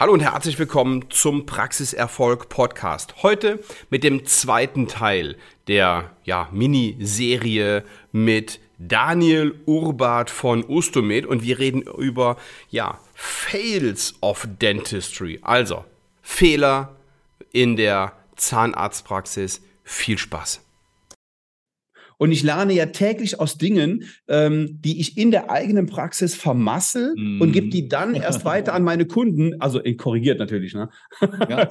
Hallo und herzlich willkommen zum Praxiserfolg Podcast. Heute mit dem zweiten Teil der ja, Miniserie mit Daniel Urbart von Ustomed und wir reden über ja, Fails of Dentistry. Also Fehler in der Zahnarztpraxis. Viel Spaß. Und ich lerne ja täglich aus Dingen, ähm, die ich in der eigenen Praxis vermassel mm. und gebe die dann erst weiter an meine Kunden. Also äh, korrigiert natürlich, ne? Ja.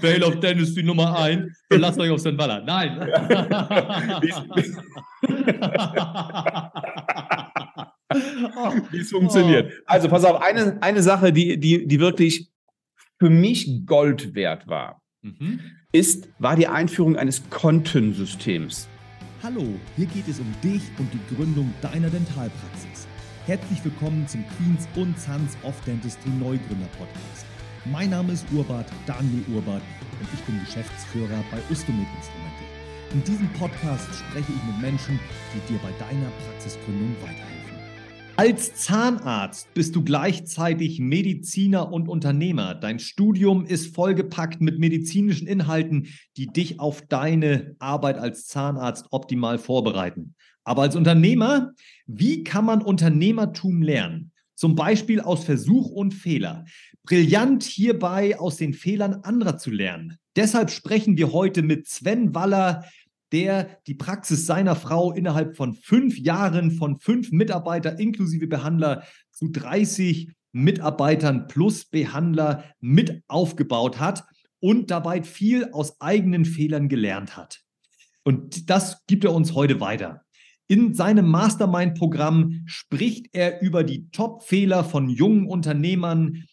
Fail of Dentistry Nummer 1. Verlasst euch auf den Baller. Nein. Wie es funktioniert. Also pass auf, eine, eine Sache, die, die, die wirklich für mich Gold wert war, mhm. ist, war die Einführung eines Kontensystems. Hallo, hier geht es um dich und die Gründung deiner Dentalpraxis. Herzlich willkommen zum Queens und Sons of Dentistry Neugründer Podcast. Mein Name ist Urbart, Daniel Urbart und ich bin Geschäftsführer bei Ustomed Instrumente. In diesem Podcast spreche ich mit Menschen, die dir bei deiner Praxisgründung weiterhelfen. Als Zahnarzt bist du gleichzeitig Mediziner und Unternehmer. Dein Studium ist vollgepackt mit medizinischen Inhalten, die dich auf deine Arbeit als Zahnarzt optimal vorbereiten. Aber als Unternehmer, wie kann man Unternehmertum lernen? Zum Beispiel aus Versuch und Fehler. Brillant hierbei aus den Fehlern anderer zu lernen. Deshalb sprechen wir heute mit Sven Waller, der die Praxis seiner Frau innerhalb von fünf Jahren von fünf Mitarbeiter inklusive Behandler zu 30 Mitarbeitern plus Behandler mit aufgebaut hat und dabei viel aus eigenen Fehlern gelernt hat. Und das gibt er uns heute weiter. In seinem Mastermind-Programm spricht er über die Top-Fehler von jungen Unternehmern,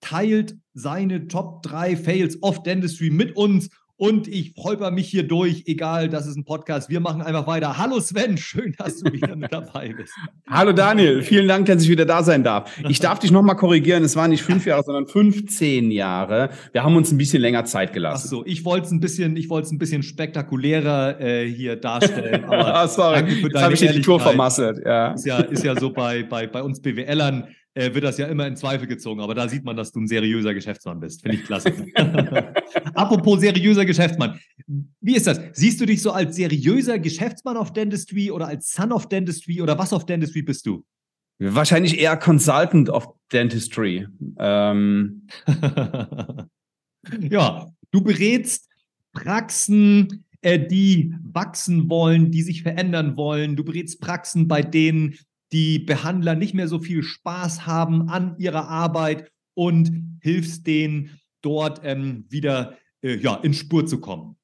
teilt seine Top 3 Fails of Dentistry mit uns und ich holper mich hier durch, egal, das ist ein Podcast. Wir machen einfach weiter. Hallo Sven, schön, dass du wieder mit dabei bist. Hallo Daniel, vielen Dank, dass ich wieder da sein darf. Ich darf dich nochmal korrigieren, es waren nicht fünf Jahre, sondern 15 Jahre. Wir haben uns ein bisschen länger Zeit gelassen. Ach so, ich wollte es ein bisschen, ich wollte es ein bisschen spektakulärer äh, hier darstellen. Aber ah, sorry, danke für deine Jetzt habe ich die Tour vermasselt. Ja. Ist ja, ist ja so bei, bei, bei uns BWLern äh, wird das ja immer in Zweifel gezogen. Aber da sieht man, dass du ein seriöser Geschäftsmann bist. Finde ich klasse. Apropos seriöser Geschäftsmann. Wie ist das? Siehst du dich so als seriöser Geschäftsmann auf Dentistry oder als Son of Dentistry oder was auf Dentistry bist du? Wahrscheinlich eher Consultant of Dentistry. Ähm. ja, du berätst Praxen, äh, die wachsen wollen, die sich verändern wollen. Du berätst Praxen, bei denen die Behandler nicht mehr so viel Spaß haben an ihrer Arbeit und hilfst denen dort ähm, wieder äh, ja, in Spur zu kommen?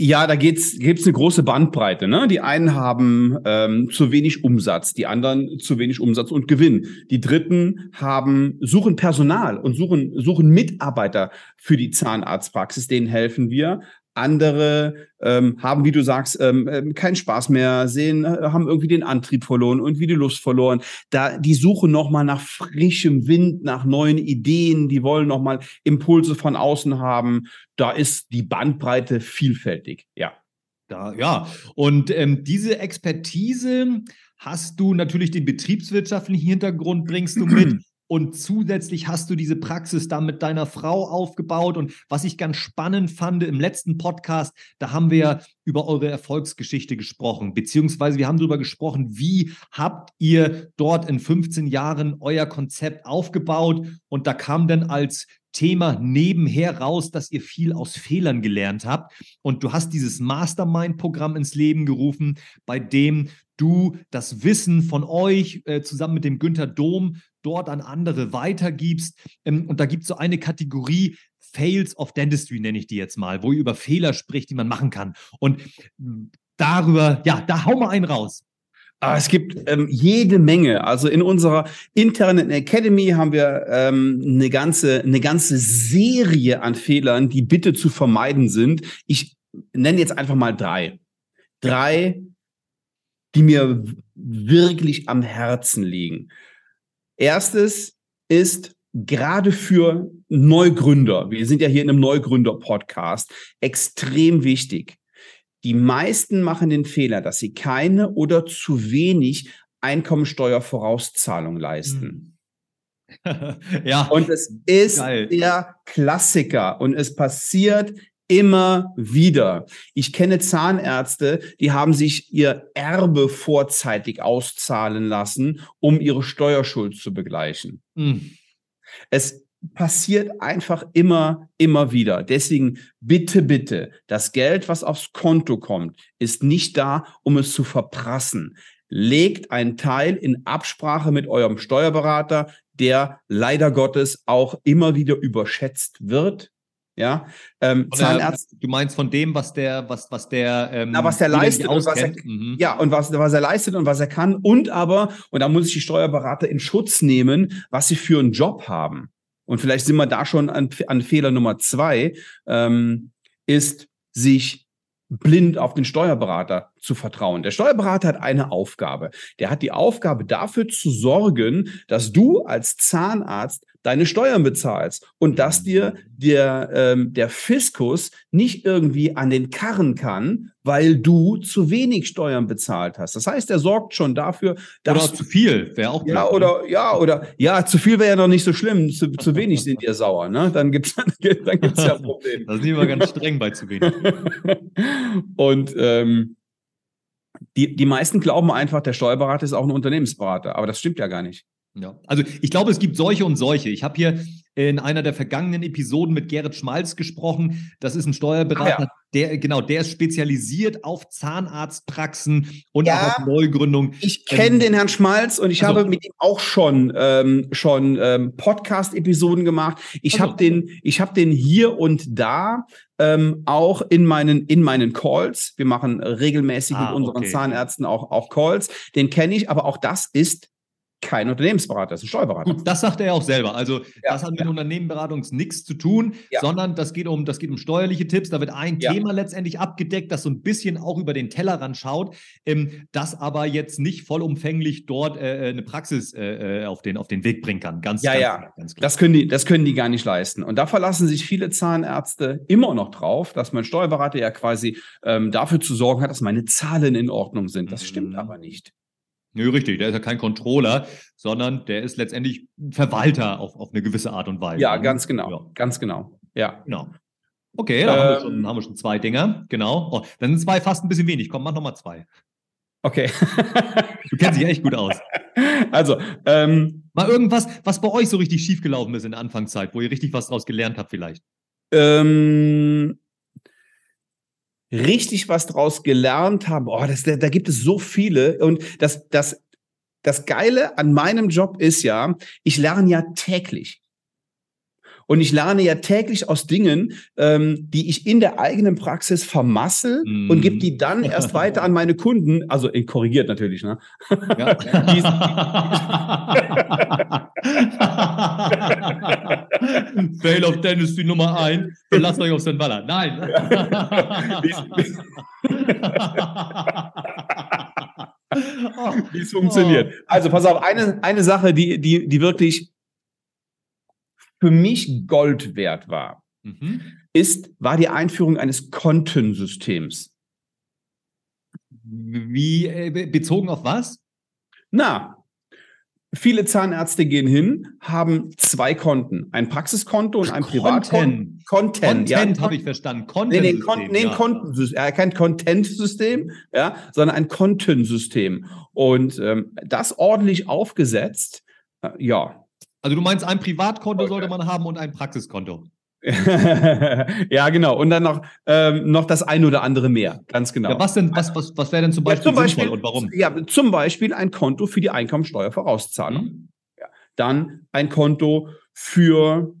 Ja, da gibt es eine große Bandbreite. Ne? Die einen haben ähm, zu wenig Umsatz, die anderen zu wenig Umsatz und Gewinn. Die Dritten haben suchen Personal und suchen suchen Mitarbeiter für die Zahnarztpraxis. Denen helfen wir. Andere ähm, haben, wie du sagst, ähm, ähm, keinen Spaß mehr, sehen, äh, haben irgendwie den Antrieb verloren und wie die Lust verloren. Da die suchen nochmal nach frischem Wind, nach neuen Ideen, die wollen nochmal Impulse von außen haben. Da ist die Bandbreite vielfältig, ja. Da, ja, und ähm, diese Expertise hast du natürlich den betriebswirtschaftlichen Hintergrund, bringst du mit. Und zusätzlich hast du diese Praxis da mit deiner Frau aufgebaut. Und was ich ganz spannend fand im letzten Podcast, da haben wir über eure Erfolgsgeschichte gesprochen, beziehungsweise wir haben darüber gesprochen, wie habt ihr dort in 15 Jahren euer Konzept aufgebaut. Und da kam dann als Thema nebenher raus, dass ihr viel aus Fehlern gelernt habt. Und du hast dieses Mastermind-Programm ins Leben gerufen, bei dem du das Wissen von euch äh, zusammen mit dem Günther Dom dort an andere weitergibst. Ähm, und da gibt es so eine Kategorie, Fails of Dentistry nenne ich die jetzt mal, wo ihr über Fehler spricht, die man machen kann. Und darüber, ja, da hau mal einen raus. Ah, es gibt ähm, jede Menge. Also in unserer internen Academy haben wir ähm, eine ganze eine ganze Serie an Fehlern, die bitte zu vermeiden sind. Ich nenne jetzt einfach mal drei. Drei, die mir wirklich am Herzen liegen. Erstes ist gerade für Neugründer, wir sind ja hier in einem Neugründer-Podcast, extrem wichtig. die meisten machen den Fehler, dass sie keine oder zu wenig Einkommensteuervorauszahlung leisten. Ja. Und es ist Geil. der Klassiker und es passiert immer wieder. Ich kenne Zahnärzte, die haben sich ihr Erbe vorzeitig auszahlen lassen, um ihre Steuerschuld zu begleichen. Mhm. Es passiert einfach immer, immer wieder. Deswegen bitte, bitte, das Geld, was aufs Konto kommt, ist nicht da, um es zu verprassen. Legt einen Teil in Absprache mit eurem Steuerberater, der leider Gottes auch immer wieder überschätzt wird. Ja, ähm, Zahnarzt. Du meinst von dem, was der, was, was der, ähm, na, was der leistet und was er, mhm. ja und was, was er leistet und was er kann und aber und da muss ich die Steuerberater in Schutz nehmen, was sie für einen Job haben. Und vielleicht sind wir da schon an, an Fehler Nummer zwei, ähm, ist sich blind auf den Steuerberater zu vertrauen. Der Steuerberater hat eine Aufgabe. Der hat die Aufgabe dafür zu sorgen, dass du als Zahnarzt deine Steuern bezahlst und dass dir der, ähm, der Fiskus nicht irgendwie an den Karren kann, weil du zu wenig Steuern bezahlt hast. Das heißt, er sorgt schon dafür, dass. Oder zu viel, wäre auch Ja, blöd, oder, ja, oder, ja, zu viel wäre ja noch nicht so schlimm. Zu, zu wenig sind dir sauer, ne? Dann gibt's, dann gibt's ja Probleme. da sind wir ganz streng bei zu wenig. und, ähm, die, die meisten glauben einfach, der Steuerberater ist auch ein Unternehmensberater, aber das stimmt ja gar nicht. Ja, also ich glaube, es gibt solche und solche. Ich habe hier in einer der vergangenen Episoden mit Gerrit Schmalz gesprochen. Das ist ein Steuerberater, ah, ja. Der genau, der ist spezialisiert auf Zahnarztpraxen und ja, auch auf Neugründung. Ich kenne ähm, den Herrn Schmalz und ich also, habe mit ihm auch schon ähm, schon ähm, Podcast-Episoden gemacht. Ich also, habe den, ich habe den hier und da ähm, auch in meinen in meinen Calls. Wir machen regelmäßig ah, mit unseren okay. Zahnärzten auch auch Calls. Den kenne ich, aber auch das ist kein Unternehmensberater, das ist ein Steuerberater. Gut, das sagt er ja auch selber. Also ja, das hat mit ja. Unternehmenberatung nichts zu tun, ja. sondern das geht um, das geht um steuerliche Tipps. Da wird ein Thema letztendlich abgedeckt, das so ein bisschen auch über den Tellerrand schaut, ähm, das aber jetzt nicht vollumfänglich dort äh, äh eine Praxis äh, äh, auf, den, auf den Weg bringen kann. Ganz, ja, ganz, ja. Ganz klar. Das können, die, das können die gar nicht leisten. Und da verlassen sich viele Zahnärzte immer noch drauf, dass mein Steuerberater ja quasi ähm, dafür zu sorgen hat, dass meine Zahlen in Ordnung sind. Das mhm. stimmt aber nicht. Nö, richtig, der ist ja kein Controller, sondern der ist letztendlich ein Verwalter auf, auf eine gewisse Art und Weise. Ja, ganz genau. Ja. Ganz genau. Ja. Genau. Okay, da ähm, haben, wir schon, haben wir schon zwei Dinger. Genau. Oh, dann sind zwei fast ein bisschen wenig. Komm, mach nochmal zwei. Okay. du kennst dich echt gut aus. Also, ähm, mal irgendwas, was bei euch so richtig schiefgelaufen ist in der Anfangszeit, wo ihr richtig was draus gelernt habt, vielleicht. Ähm, richtig was draus gelernt haben. Oh, das, da, da gibt es so viele. Und das, das, das Geile an meinem Job ist ja, ich lerne ja täglich. Und ich lerne ja täglich aus Dingen, ähm, die ich in der eigenen Praxis vermassel mm. und gebe die dann erst weiter an meine Kunden. Also in, korrigiert natürlich, ne? Ja. Fail of Dennis die Nummer 1. Verlasst euch auf St. Waller. Nein. Wie es funktioniert. Also pass auf, eine, eine Sache, die, die, die wirklich für mich Gold wert war, mhm. ist, war die Einführung eines Kontensystems. Wie äh, bezogen auf was? Na, viele Zahnärzte gehen hin, haben zwei Konten, ein Praxiskonto und ein Privatkonto. Content, Content ja. habe ich verstanden. Content nee, nee, Kon nee, ja. Kontensystem, äh, kein Content-System, ja, sondern ein Kontensystem. Und ähm, das ordentlich aufgesetzt, äh, ja, also du meinst, ein Privatkonto okay. sollte man haben und ein Praxiskonto. ja, genau. Und dann noch, ähm, noch das ein oder andere mehr. Ganz genau. Ja, was denn, was, was, was wäre denn zum Beispiel, ja, zum Beispiel und warum? Ja, zum Beispiel ein Konto für die Einkommensteuervorauszahlung. Mhm. Ja. Dann ein Konto für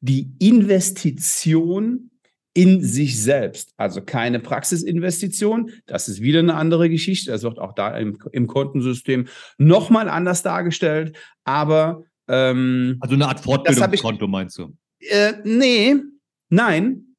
die Investition in sich selbst. Also keine Praxisinvestition. Das ist wieder eine andere Geschichte. Das wird auch da im, im Kontensystem nochmal anders dargestellt. Aber ähm, also eine Art Fortbildungskonto ich, meinst du? Äh, nee, nein.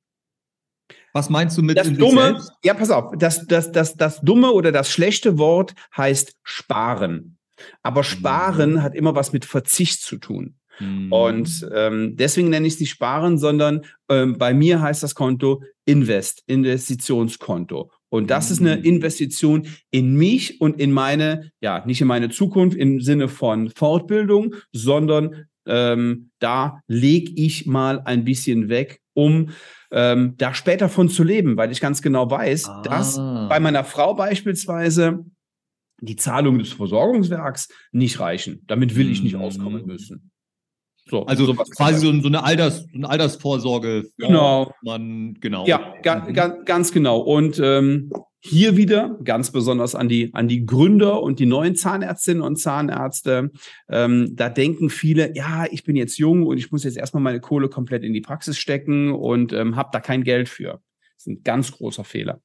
Was meinst du mit das dumme? Ja, pass auf. Das, das, das, das dumme oder das schlechte Wort heißt sparen. Aber sparen mhm. hat immer was mit Verzicht zu tun. Mhm. Und ähm, deswegen nenne ich es nicht sparen, sondern ähm, bei mir heißt das Konto Invest, Investitionskonto. Und das ist eine Mhm. Investition in mich und in meine, ja, nicht in meine Zukunft im Sinne von Fortbildung, sondern ähm, da lege ich mal ein bisschen weg, um ähm, da später von zu leben, weil ich ganz genau weiß, dass Ah. bei meiner Frau beispielsweise die Zahlungen des Versorgungswerks nicht reichen. Damit will ich nicht auskommen müssen. So, Also sowas quasi so, so eine, Alters, so eine Altersvorsorge. Genau. Man, genau. Ja, ga, Mhm. ga, ganz genau. Und ähm, hier wieder ganz besonders an die, an die Gründer und die neuen Zahnärztinnen und Zahnärzte. Ähm, da denken viele, ja, ich bin jetzt jung und ich muss jetzt erstmal meine Kohle komplett in die Praxis stecken und ähm, habe da kein Geld für. Das ist ein ganz großer Fehler.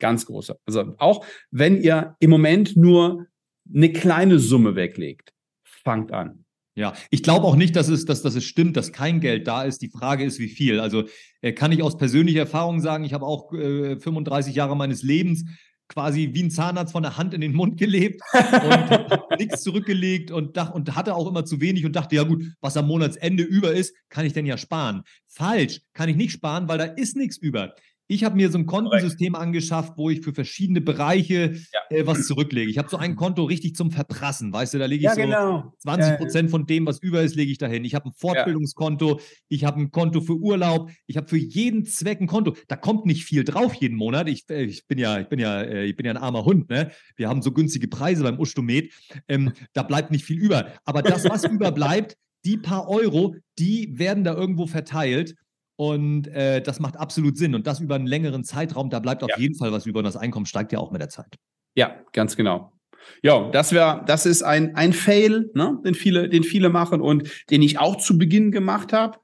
Ganz großer. Also auch wenn ihr im Moment nur eine kleine Summe weglegt, fangt an. Ja, ich glaube auch nicht, dass es, dass, dass es stimmt, dass kein Geld da ist. Die Frage ist, wie viel. Also äh, kann ich aus persönlicher Erfahrung sagen, ich habe auch äh, 35 Jahre meines Lebens quasi wie ein Zahnarzt von der Hand in den Mund gelebt und nichts zurückgelegt und, dach, und hatte auch immer zu wenig und dachte, ja gut, was am Monatsende über ist, kann ich denn ja sparen. Falsch, kann ich nicht sparen, weil da ist nichts über. Ich habe mir so ein Kontensystem angeschafft, wo ich für verschiedene Bereiche Ja. äh, was zurücklege. Ich habe so ein Konto richtig zum Verprassen, weißt du, da lege ich so genau. 20 Prozent von dem, was über ist, lege ich dahin. Ich habe ein Fortbildungskonto, ich habe ein Konto für Urlaub, ich habe für jeden Zweck ein Konto. Da kommt nicht viel drauf jeden Monat. Ich, äh, ich bin ja, ich bin ja, äh, ich bin ja ein armer Hund. Ne? Wir haben so günstige Preise beim Ustomet. Ähm, da bleibt nicht viel über. Aber das, was überbleibt, die paar Euro, die werden da irgendwo verteilt. Und äh, das macht absolut Sinn. Und das über einen längeren Zeitraum, da bleibt auf Ja. jeden Fall was über. Und das Einkommen steigt ja auch mit der Zeit. Ja, ganz genau. Ja, das wäre, das ist ein, ein Fail, ne, den viele, den viele machen und den ich auch zu Beginn gemacht habe.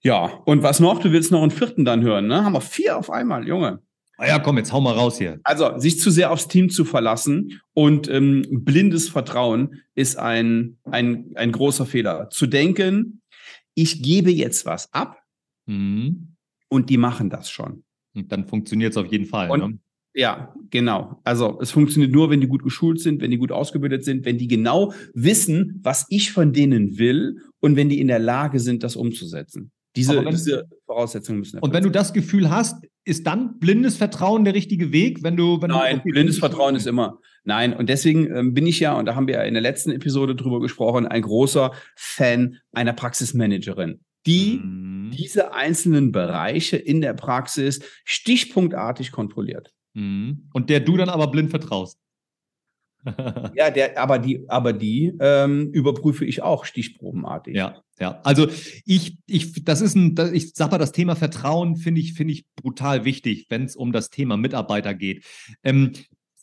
Ja, und was noch? Du willst noch einen vierten dann hören, ne? Haben wir vier auf einmal, Junge. Ah ja, komm, jetzt hau mal raus hier. Also, sich zu sehr aufs Team zu verlassen und ähm, blindes Vertrauen ist ein, ein, ein großer Fehler. Zu denken, ich gebe jetzt was ab Mhm. und die machen das schon. Und dann funktioniert es auf jeden Fall. Und- ne? Ja, genau. Also es funktioniert nur, wenn die gut geschult sind, wenn die gut ausgebildet sind, wenn die genau wissen, was ich von denen will und wenn die in der Lage sind, das umzusetzen. Diese, wenn- diese Voraussetzungen müssen. Und wenn du das Gefühl hast, ist dann blindes Vertrauen der richtige Weg, wenn du, wenn Nein, du blindes Vertrauen ist immer. Nein, und deswegen ähm, bin ich ja, und da haben wir ja in der letzten Episode drüber gesprochen, ein großer Fan einer Praxismanagerin, die Mhm. diese einzelnen Bereiche in der Praxis stichpunktartig kontrolliert. Mhm. Und der du dann aber blind vertraust. Ja, der, aber die, aber die ähm, überprüfe ich auch stichprobenartig. Ja, ja. Also ich, ich, das ist ein, ich sag mal, das Thema Vertrauen finde ich, finde ich brutal wichtig, wenn es um das Thema Mitarbeiter geht. Ähm,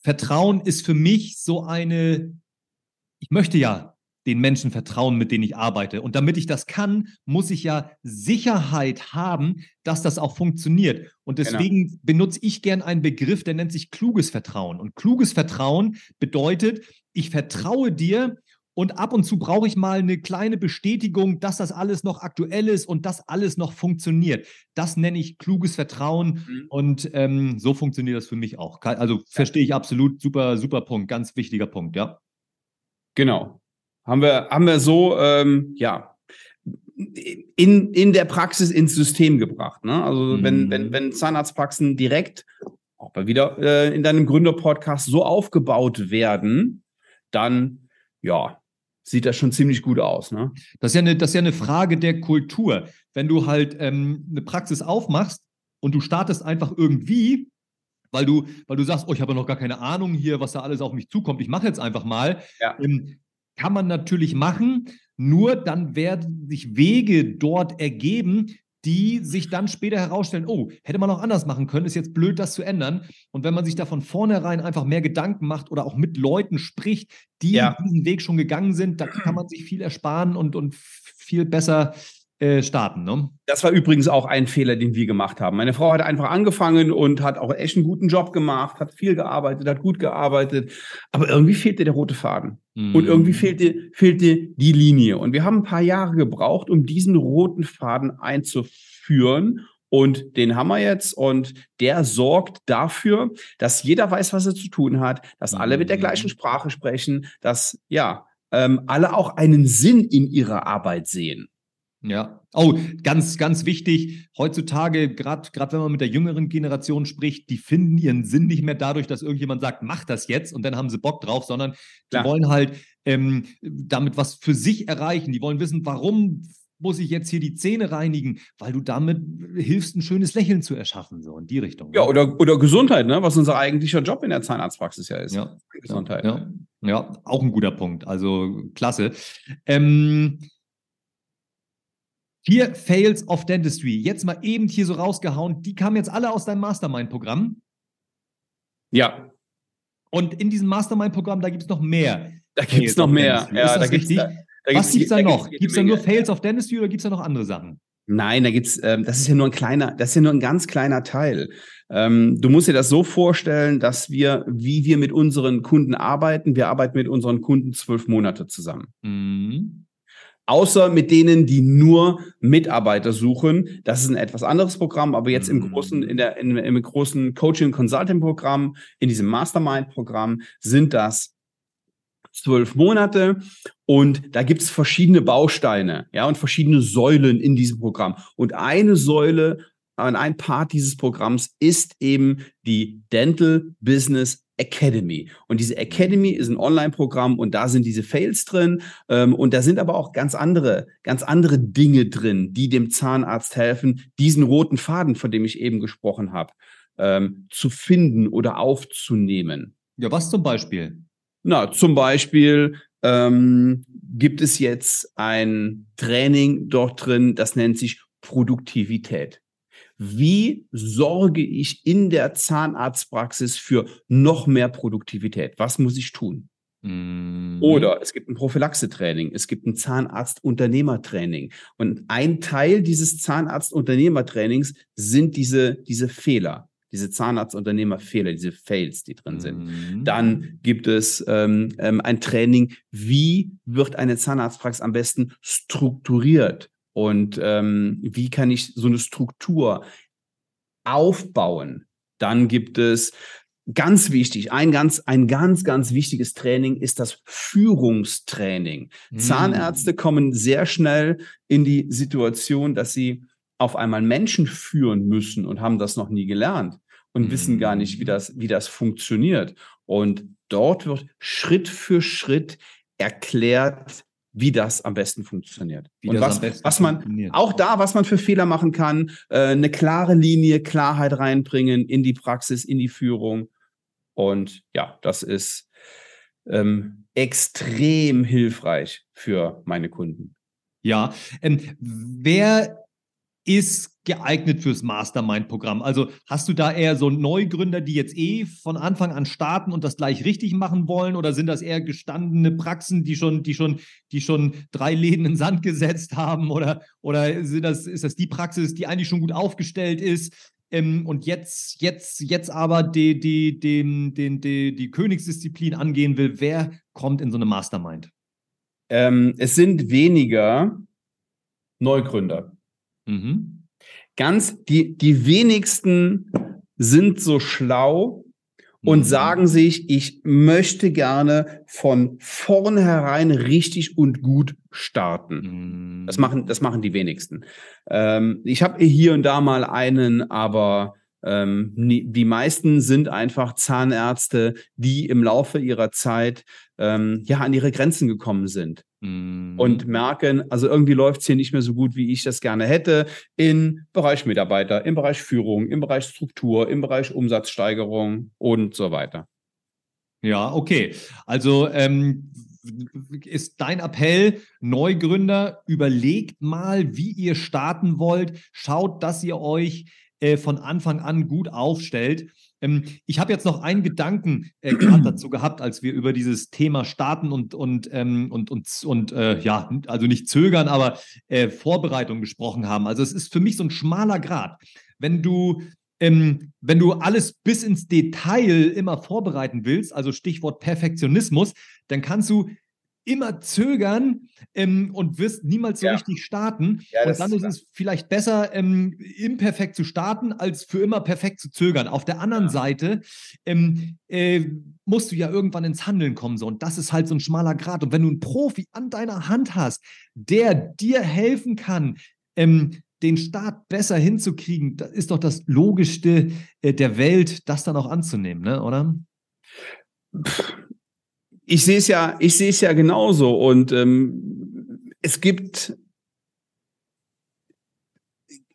Vertrauen ist für mich so eine, ich möchte ja den Menschen vertrauen, mit denen ich arbeite. Und damit ich das kann, muss ich ja Sicherheit haben, dass das auch funktioniert. Und Genau. deswegen benutze ich gern einen Begriff, der nennt sich kluges Vertrauen. Und kluges Vertrauen bedeutet, ich vertraue dir und ab und zu brauche ich mal eine kleine Bestätigung, dass das alles noch aktuell ist und dass alles noch funktioniert. Das nenne ich kluges Vertrauen Mhm. und ähm, so funktioniert das für mich auch. Also verstehe ich absolut, super, super Punkt, ganz wichtiger Punkt, ja. Genau. Haben wir, haben wir so, ähm, ja, in, in der Praxis ins System gebracht. Ne? Also wenn, Mhm. wenn, wenn Zahnarztpraxen direkt, auch mal wieder äh, in deinem Gründer-Podcast so aufgebaut werden, dann, ja, sieht das schon ziemlich gut aus. Ne? Das ist ja eine, das ist ja eine Frage der Kultur. Wenn du halt ähm, eine Praxis aufmachst und du startest einfach irgendwie, weil du, weil du sagst, oh, ich habe noch gar keine Ahnung hier, was da alles auf mich zukommt, ich mache jetzt einfach mal, Ja. ähm, kann man natürlich machen, nur dann werden sich Wege dort ergeben, die sich dann später herausstellen, oh, hätte man auch anders machen können, ist jetzt blöd, das zu ändern. Und wenn man sich da von vornherein einfach mehr Gedanken macht oder auch mit Leuten spricht, die Ja. diesen Weg schon gegangen sind, dann kann man sich viel ersparen und, und viel besser äh, starten. Ne? Das war übrigens auch ein Fehler, den wir gemacht haben. Meine Frau hat einfach angefangen und hat auch echt einen guten Job gemacht, hat viel gearbeitet, hat gut gearbeitet, aber irgendwie fehlte der rote Faden. Und irgendwie Mhm. fehlte, fehlte die Linie. Und wir haben ein paar Jahre gebraucht, um diesen roten Faden einzuführen. Und den haben wir jetzt. Und der sorgt dafür, dass jeder weiß, was er zu tun hat, dass alle mit der Mhm. gleichen Sprache sprechen, dass, ja, ähm, alle auch einen Sinn in ihrer Arbeit sehen. Ja. Oh, ganz, ganz wichtig. Heutzutage, gerade wenn man mit der jüngeren Generation spricht, die finden ihren Sinn nicht mehr dadurch, dass irgendjemand sagt, mach das jetzt und dann haben sie Bock drauf, sondern Klar. die wollen halt ähm, damit was für sich erreichen. Die wollen wissen, warum muss ich jetzt hier die Zähne reinigen, weil du damit hilfst, ein schönes Lächeln zu erschaffen, so in die Richtung. Ja, ne? oder, oder Gesundheit, ne? was unser eigentlicher Job in der Zahnarztpraxis ja ist. Ja, Gesundheit. Ja, ja, auch ein guter Punkt. Also klasse. Ähm, Vier Fails of Dentistry. Jetzt mal eben hier so rausgehauen. Die kamen jetzt alle aus deinem Mastermind-Programm. Ja. Und in diesem Mastermind-Programm, da gibt es noch mehr. Da gibt es noch mehr. Ja, da gibt's, da, da Was gibt es da, noch? Gibt es da nur Fails of Dentistry oder gibt es da noch andere Sachen? Nein, da gibt's, ähm, das ist ja nur ein kleiner, das ist ja nur ein ganz kleiner Teil. Ähm, du musst dir das so vorstellen, dass wir, wie wir mit unseren Kunden arbeiten, wir arbeiten mit unseren Kunden zwölf Monate zusammen. Mhm. Außer mit denen, die nur Mitarbeiter suchen. Das ist ein etwas anderes Programm, aber jetzt im mhm. großen, in der, in, im großen Coaching Consulting Programm, in diesem Mastermind Programm sind das zwölf Monate und da gibt es verschiedene Bausteine, ja, und verschiedene Säulen in diesem Programm. Und eine Säule, ein Part dieses Programms ist eben die Dental Business Academy. Und diese Academy ist ein Online-Programm und da sind diese Fails drin. Ähm, und da sind aber auch ganz andere, ganz andere Dinge drin, die dem Zahnarzt helfen, diesen roten Faden, von dem ich eben gesprochen habe, ähm, zu finden oder aufzunehmen. Ja, was zum Beispiel? Na, zum Beispiel ähm, gibt es jetzt ein Training dort drin, das nennt sich Produktivität. Wie sorge ich in der Zahnarztpraxis für noch mehr Produktivität? Was muss ich tun? Mhm. Oder es gibt ein Prophylaxe-Training, es gibt ein Zahnarzt-Unternehmertraining. Und ein Teil dieses Zahnarzt-Unternehmertrainings sind diese, diese Fehler, diese Zahnarzt-Unternehmerfehler, diese Fails, die drin sind. Mhm. Dann gibt es ähm, ähm, ein Training, wie wird eine Zahnarztpraxis am besten strukturiert? Und ähm, wie kann ich so eine Struktur aufbauen? Dann gibt es ganz wichtig, ein ganz, ein ganz, ganz wichtiges Training ist das Führungstraining. Mhm. Zahnärzte kommen sehr schnell in die Situation, dass sie auf einmal Menschen führen müssen und haben das noch nie gelernt und mhm. wissen gar nicht, wie das, wie das funktioniert. Und dort wird Schritt für Schritt erklärt, wie das am besten funktioniert. Wie und was, was man auch da, was man für Fehler machen kann, äh, eine klare Linie, Klarheit reinbringen in die Praxis, in die Führung. Und ja, das ist ähm, extrem hilfreich für meine Kunden. Ja, ähm, wer ist geeignet fürs Mastermind-Programm? Also hast du da eher so Neugründer, die jetzt eh von Anfang an starten und das gleich richtig machen wollen? Oder sind das eher gestandene Praxen, die schon, die schon, die schon drei Läden in Sand gesetzt haben? Oder, oder sind das, ist das die Praxis, die eigentlich schon gut aufgestellt ist? Ähm, und jetzt, jetzt, jetzt aber die, die, die, die, die, die Königsdisziplin angehen will, wer kommt in so eine Mastermind? Ähm, es sind weniger Neugründer. Mhm ganz, die, die wenigsten sind so schlau und mhm. sagen sich, ich möchte gerne von vornherein richtig und gut starten. Mhm. Das machen, das machen die wenigsten. Ähm, ich habe hier und da mal einen, aber ähm, die meisten sind einfach Zahnärzte, die im Laufe ihrer Zeit ähm, ja an ihre Grenzen gekommen sind mhm. und merken, also irgendwie läuft es hier nicht mehr so gut, wie ich das gerne hätte, im Bereich Mitarbeiter, im Bereich Führung, im Bereich Struktur, im Bereich Umsatzsteigerung und so weiter. Ja, okay. Also ähm, ist dein Appell, Neugründer, überlegt mal, wie ihr starten wollt. Schaut, dass ihr euch äh, von Anfang an gut aufstellt. Ähm, ich habe jetzt noch einen Gedanken äh, gerade dazu gehabt, als wir über dieses Thema starten und, und, ähm, und, und, und äh, ja, also nicht zögern, aber äh, Vorbereitung gesprochen haben. Also es ist für mich so ein schmaler Grad. Wenn du ähm, wenn du alles bis ins Detail immer vorbereiten willst, also Stichwort Perfektionismus, dann kannst du immer zögern ähm, und wirst niemals so Ja. richtig starten. Ja, und dann ist es vielleicht besser, ähm, imperfekt zu starten, als für immer perfekt zu zögern. Auf der anderen Ja. Seite ähm, äh, musst du ja irgendwann ins Handeln kommen. So. Und das ist halt so ein schmaler Grat. Und wenn du einen Profi an deiner Hand hast, der dir helfen kann, ähm, den Start besser hinzukriegen, das ist doch das Logischste äh, der Welt, das dann auch anzunehmen, ne? oder? Ich sehe es ja, ich sehe es ja genauso. Und ähm, es gibt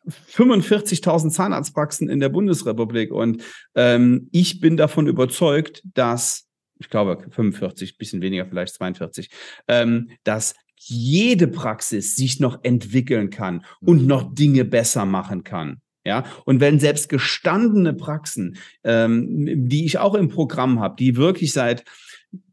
45.000 Zahnarztpraxen in der Bundesrepublik. Und ähm, ich bin davon überzeugt, dass ich glaube 45, bisschen weniger, vielleicht 42, ähm, dass jede Praxis sich noch entwickeln kann und noch Dinge besser machen kann. Ja, und wenn selbst gestandene Praxen, ähm, die ich auch im Programm habe, die wirklich seit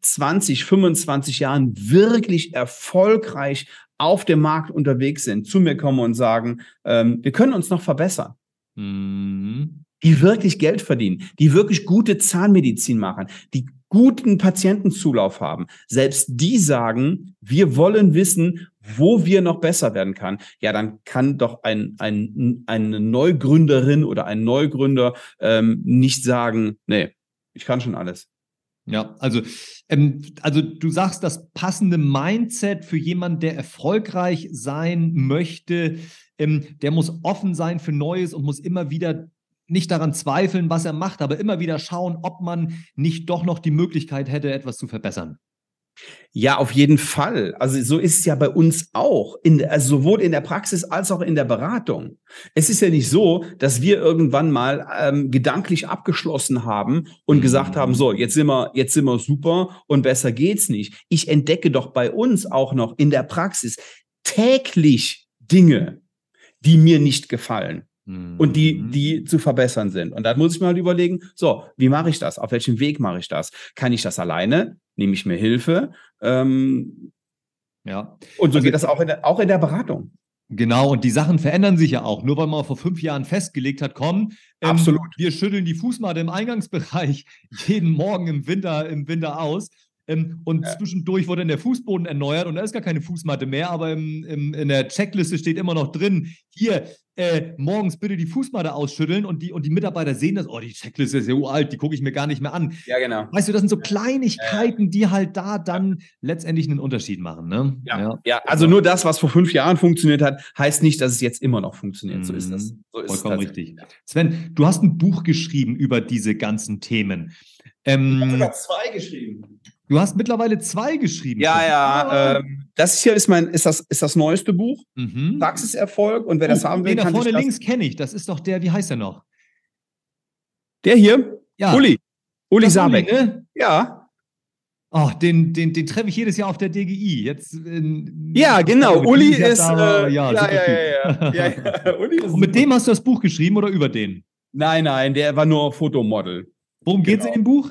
20, 25 Jahren wirklich erfolgreich auf dem Markt unterwegs sind, zu mir kommen und sagen, ähm, wir können uns noch verbessern. Mhm. Die wirklich Geld verdienen, die wirklich gute Zahnmedizin machen, die guten Patientenzulauf haben. Selbst die sagen, wir wollen wissen, wo wir noch besser werden kann. Ja, dann kann doch ein, ein, eine Neugründerin oder ein Neugründer ähm, nicht sagen, nee, ich kann schon alles. Ja, also, ähm, also du sagst, das passende Mindset für jemanden, der erfolgreich sein möchte, ähm, der muss offen sein für Neues und muss immer wieder nicht daran zweifeln, was er macht, aber immer wieder schauen, ob man nicht doch noch die Möglichkeit hätte, etwas zu verbessern. Ja, auf jeden Fall. Also so ist es ja bei uns auch, in, also sowohl in der Praxis als auch in der Beratung. Es ist ja nicht so, dass wir irgendwann mal ähm, gedanklich abgeschlossen haben und Mhm. gesagt haben, so jetzt sind wir, jetzt sind wir super und besser geht's nicht. Ich entdecke doch bei uns auch noch in der Praxis täglich Dinge, die mir nicht gefallen und die, Mhm. die zu verbessern sind. Und dann muss ich mir halt überlegen, so, wie mache ich das? Auf welchem Weg mache ich das? Kann ich das alleine? Nehme ich mir Hilfe? Ähm, Ja, und so Also- geht das auch in, der, auch in der Beratung. genau. Und die Sachen verändern sich ja auch. Nur weil man vor fünf Jahren festgelegt hat, komm, ähm, Absolut. wir schütteln die Fußmatte im Eingangsbereich jeden Morgen im Winter, im Winter aus. Ähm, und Ja. zwischendurch wurde dann der Fußboden erneuert und da ist gar keine Fußmatte mehr, aber im, im, in der Checkliste steht immer noch drin, hier, äh, morgens bitte die Fußmatte ausschütteln und die, und die Mitarbeiter sehen das, oh, die Checkliste ist ja uralt, die gucke ich mir gar nicht mehr an. Ja, genau. Weißt du, das sind so Kleinigkeiten, die halt da dann letztendlich einen Unterschied machen. Ne? Ja. ja, also nur das, was vor fünf Jahren funktioniert hat, heißt nicht, dass es jetzt immer noch funktioniert. So ist das. Mhm. So ist Vollkommen richtig. Sven, du hast ein Buch geschrieben über diese ganzen Themen. Ähm, zwei geschrieben. Du hast mittlerweile zwei geschrieben. Ja, Ah. ja. Ähm, das hier ist mein, ist das, ist das neueste Buch, Mhm. Praxiserfolg. Und wer das Oh, haben will, den da kann vorne sich das, links kenne ich. Das ist doch der, wie heißt der noch? Der hier, Ja, Uli. Uli das Sabeck. ne? Ja, Oh, den, den, den treffe ich jedes Jahr auf der DGI. Jetzt, in, ja, genau. Uli ist, da, äh, ja, ja, ja, ja, ja, ja. Uli ist Und mit dem hast du das Buch geschrieben oder über den? Nein, nein, der war nur Fotomodel. Worum Genau. in dem Buch?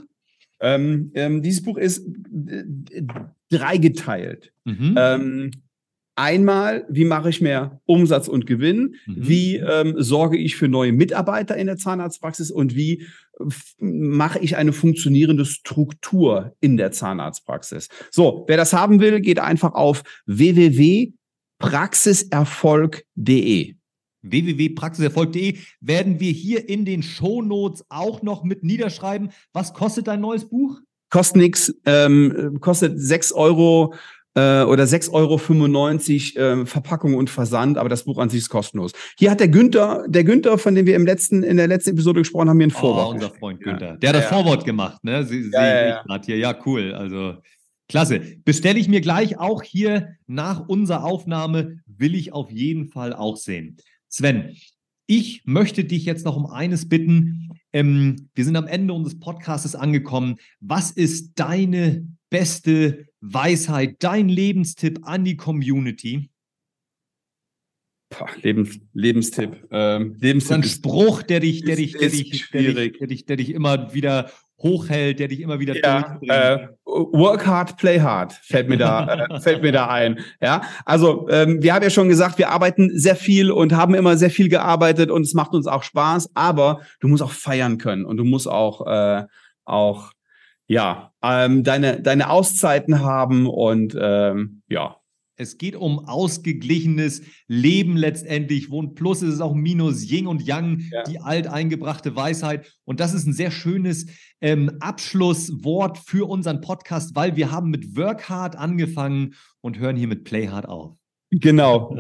Ähm, ähm, dieses Buch ist äh, dreigeteilt. Mhm. Ähm, einmal, wie mache ich mehr Umsatz und Gewinn? Mhm. Wie ähm, sorge ich für neue Mitarbeiter in der Zahnarztpraxis? Und wie mache ich eine funktionierende Struktur in der Zahnarztpraxis? So, wer das haben will, geht einfach auf www.praxiserfolg.de. www.praxiserfolg.de werden wir hier in den Shownotes auch noch mit niederschreiben. Was kostet dein neues Buch? Kostet nix, ähm, kostet 6 Euro äh, oder 6,95 Euro äh, Verpackung und Versand, aber das Buch an sich ist kostenlos. Hier hat der Günther, der Günther, von dem wir im letzten, in der letzten Episode gesprochen haben, mir ein Oh, Vorwort. unser Freund Ja. Günther. Der hat das Ja, ja. Vorwort gemacht, ne? Sie, sehe Ja, ja, ich ja. gerade hier. Ja, cool. Also klasse. Bestelle ich mir gleich auch hier nach unserer Aufnahme, will ich auf jeden Fall auch sehen. Sven, ich möchte dich jetzt noch um eines bitten. Ähm, wir sind am Ende unseres Podcasts angekommen. Was ist deine beste Weisheit, dein Lebenstipp an die Community? Boah, Lebens, Lebenstipp. Ähm, Lebenstipp ein Spruch, der dich, der ist- dich, der ist dich, der dich, schwierig. der dich, der dich immer wieder hochhält, der dich immer wieder ja, äh, work hard, play hard, fällt mir da, äh, fällt mir da ein. Ja, also ähm, wir haben ja schon gesagt, wir arbeiten sehr viel und haben immer sehr viel gearbeitet und es macht uns auch Spaß. Aber du musst auch feiern können und du musst auch äh, auch ja, ähm, deine, deine Auszeiten haben und ähm, ja. Es geht um ausgeglichenes Leben letztendlich, wo ein Plus ist es auch Minus, Yin und Yang, ja. die alteingebrachte Weisheit. Und das ist ein sehr schönes ähm, Abschlusswort für unseren Podcast, weil wir haben mit Work Hard angefangen und hören hier mit Play Hard auf. Genau.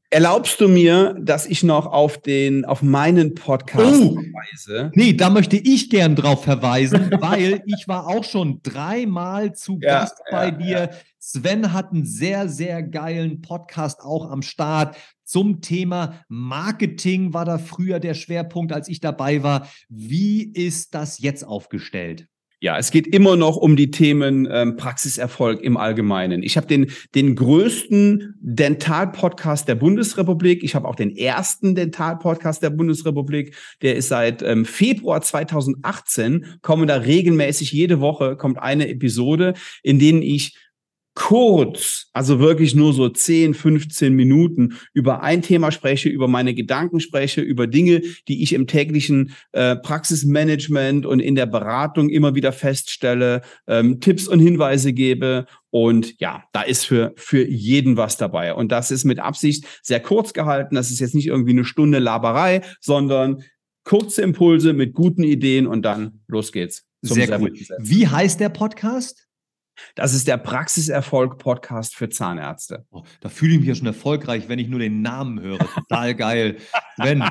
Erlaubst du mir, dass ich noch auf den, auf meinen Podcast oh, verweise? Nee, da möchte ich gern drauf verweisen, weil ich war auch schon dreimal zu ja, Gast bei ja, dir. Ja. Sven hat einen sehr, sehr geilen Podcast auch am Start. Zum Thema Marketing war da früher der Schwerpunkt, als ich dabei war. Wie ist das jetzt aufgestellt? Ja, es geht immer noch um die Themen ähm, Praxiserfolg im Allgemeinen. Ich habe den, den größten Dental-Podcast der Bundesrepublik. Ich habe auch den ersten Dental-Podcast der Bundesrepublik. Der ist seit ähm, Februar 2018, kommen da regelmäßig jede Woche, kommt eine Episode, in denen ich kurz, also wirklich nur so 10, 15 Minuten über ein Thema spreche, über meine Gedanken spreche, über Dinge, die ich im täglichen äh, Praxismanagement und in der Beratung immer wieder feststelle, ähm, Tipps und Hinweise gebe. Und ja, da ist für, für jeden was dabei. Und das ist mit Absicht sehr kurz gehalten. Das ist jetzt nicht irgendwie eine Stunde Laberei, sondern kurze Impulse mit guten Ideen und dann los geht's. Sehr cool. Wie heißt der Podcast? Das ist der Praxiserfolg-Podcast für Zahnärzte. Oh, da fühle ich mich ja schon erfolgreich, wenn ich nur den Namen höre. Total geil. Sven,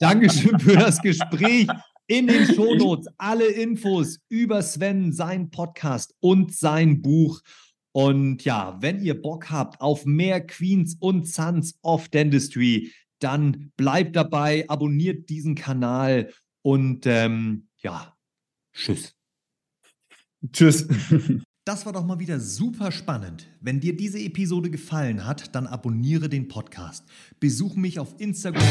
Dankeschön für das Gespräch. In den Shownotes alle Infos über Sven, sein Podcast und sein Buch. Und ja, wenn ihr Bock habt auf mehr Queens und Sons of Dentistry, dann bleibt dabei, abonniert diesen Kanal und ähm, ja, tschüss. Tschüss. Das war doch mal wieder super spannend. Wenn dir diese Episode gefallen hat, dann abonniere den Podcast. Besuch mich auf Instagram,